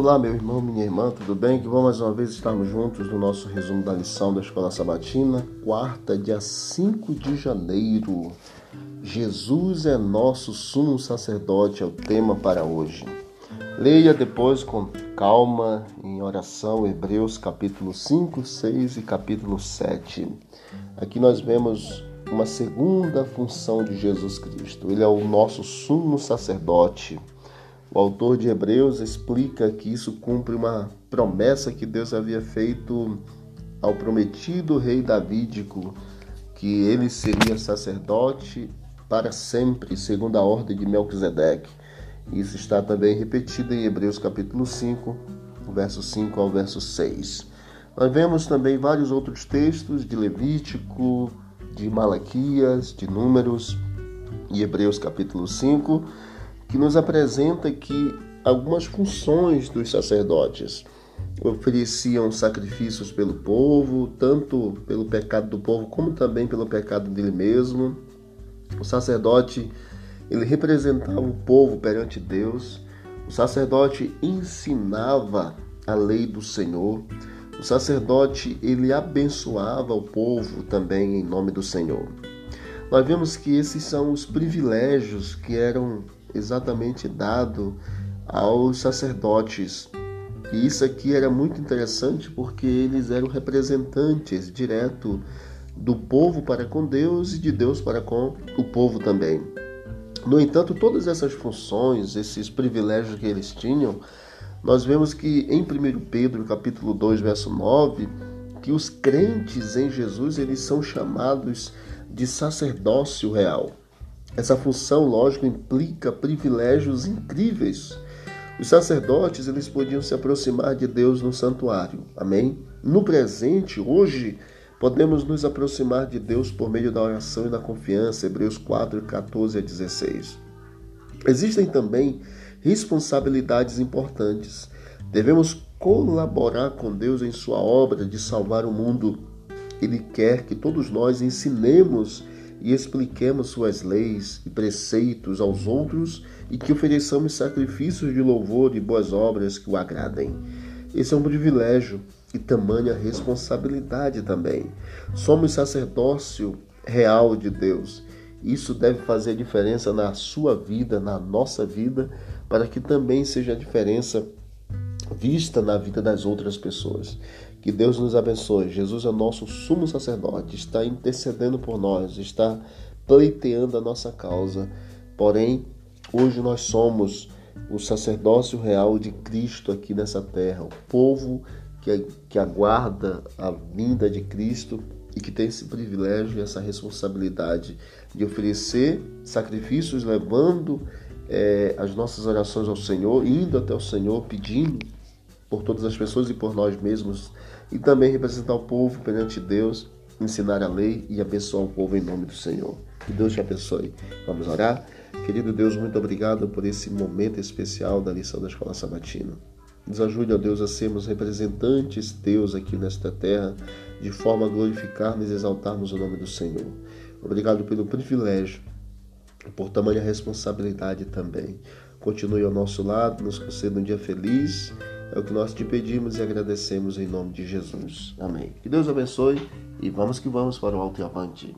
Olá, meu irmão, minha irmã, tudo bem? Que bom mais uma vez estarmos juntos no nosso resumo da lição da Escola Sabatina, quarta, dia 5 de janeiro. Jesus é nosso sumo sacerdote, é o tema para hoje. Leia depois com calma, em oração, Hebreus capítulo 5, 6 e capítulo 7. Aqui nós vemos uma segunda função de Jesus Cristo. Ele é o nosso sumo sacerdote. O autor de Hebreus explica que isso cumpre uma promessa que Deus havia feito ao prometido rei Davídico, que ele seria sacerdote para sempre, segundo a ordem de Melquisedeque. Isso está também repetido em Hebreus capítulo 5, verso 5 ao verso 6. Nós vemos também vários outros textos de Levítico, de Malaquias, de Números e Hebreus capítulo 5, que nos apresenta que algumas funções dos sacerdotes ofereciam sacrifícios pelo povo, tanto pelo pecado do povo como também pelo pecado dele mesmo. O sacerdote ele representava o povo perante Deus. O sacerdote ensinava a lei do Senhor. O sacerdote ele abençoava o povo também em nome do Senhor. Nós vemos que esses são os privilégios que eram exatamente dado aos sacerdotes. E isso aqui era muito interessante porque eles eram representantes direto do povo para com Deus e de Deus para com o povo também. No entanto, todas essas funções, esses privilégios que eles tinham, nós vemos que em 1 Pedro, capítulo 2, verso 9, que os crentes em Jesus, eles são chamados de sacerdócio real. Essa função, lógico, implica privilégios incríveis. Os sacerdotes, eles podiam se aproximar de Deus no santuário. Amém? No presente, hoje, podemos nos aproximar de Deus por meio da oração e da confiança. Hebreus 4, 14 a 16. Existem também responsabilidades importantes. Devemos colaborar com Deus em sua obra de salvar o mundo. Ele quer que todos nós ensinemos e expliquemos suas leis e preceitos aos outros e que ofereçamos sacrifícios de louvor e boas obras que o agradem. Esse é um privilégio e tamanha responsabilidade também. Somos sacerdócio real de Deus. Isso deve fazer diferença na sua vida, na nossa vida, para que também seja a diferença vista na vida das outras pessoas. Que Deus nos abençoe. Jesus é nosso sumo sacerdote, está intercedendo por nós, está pleiteando a nossa causa. Porém, hoje nós somos o sacerdócio real de Cristo aqui nessa terra, o povo que, que aguarda a vinda de Cristo e que tem esse privilégio e essa responsabilidade de oferecer sacrifícios, levando é, as nossas orações ao Senhor, indo até o Senhor, pedindo por todas as pessoas e por nós mesmos, e também representar o povo perante Deus, ensinar a lei e abençoar o povo em nome do Senhor. Que Deus te abençoe. Vamos orar? Querido Deus, muito obrigado por esse momento especial da lição da Escola Sabatina. Nos ajude, ó Deus, a sermos representantes Deus aqui nesta terra, de forma a glorificarmos e exaltarmos o nome do Senhor. Obrigado pelo privilégio e por tamanha responsabilidade também. Continue ao nosso lado, nos conceda um dia feliz é o que nós te pedimos e agradecemos em nome de Jesus. Amém. Que Deus abençoe e vamos que vamos para o alto e avante.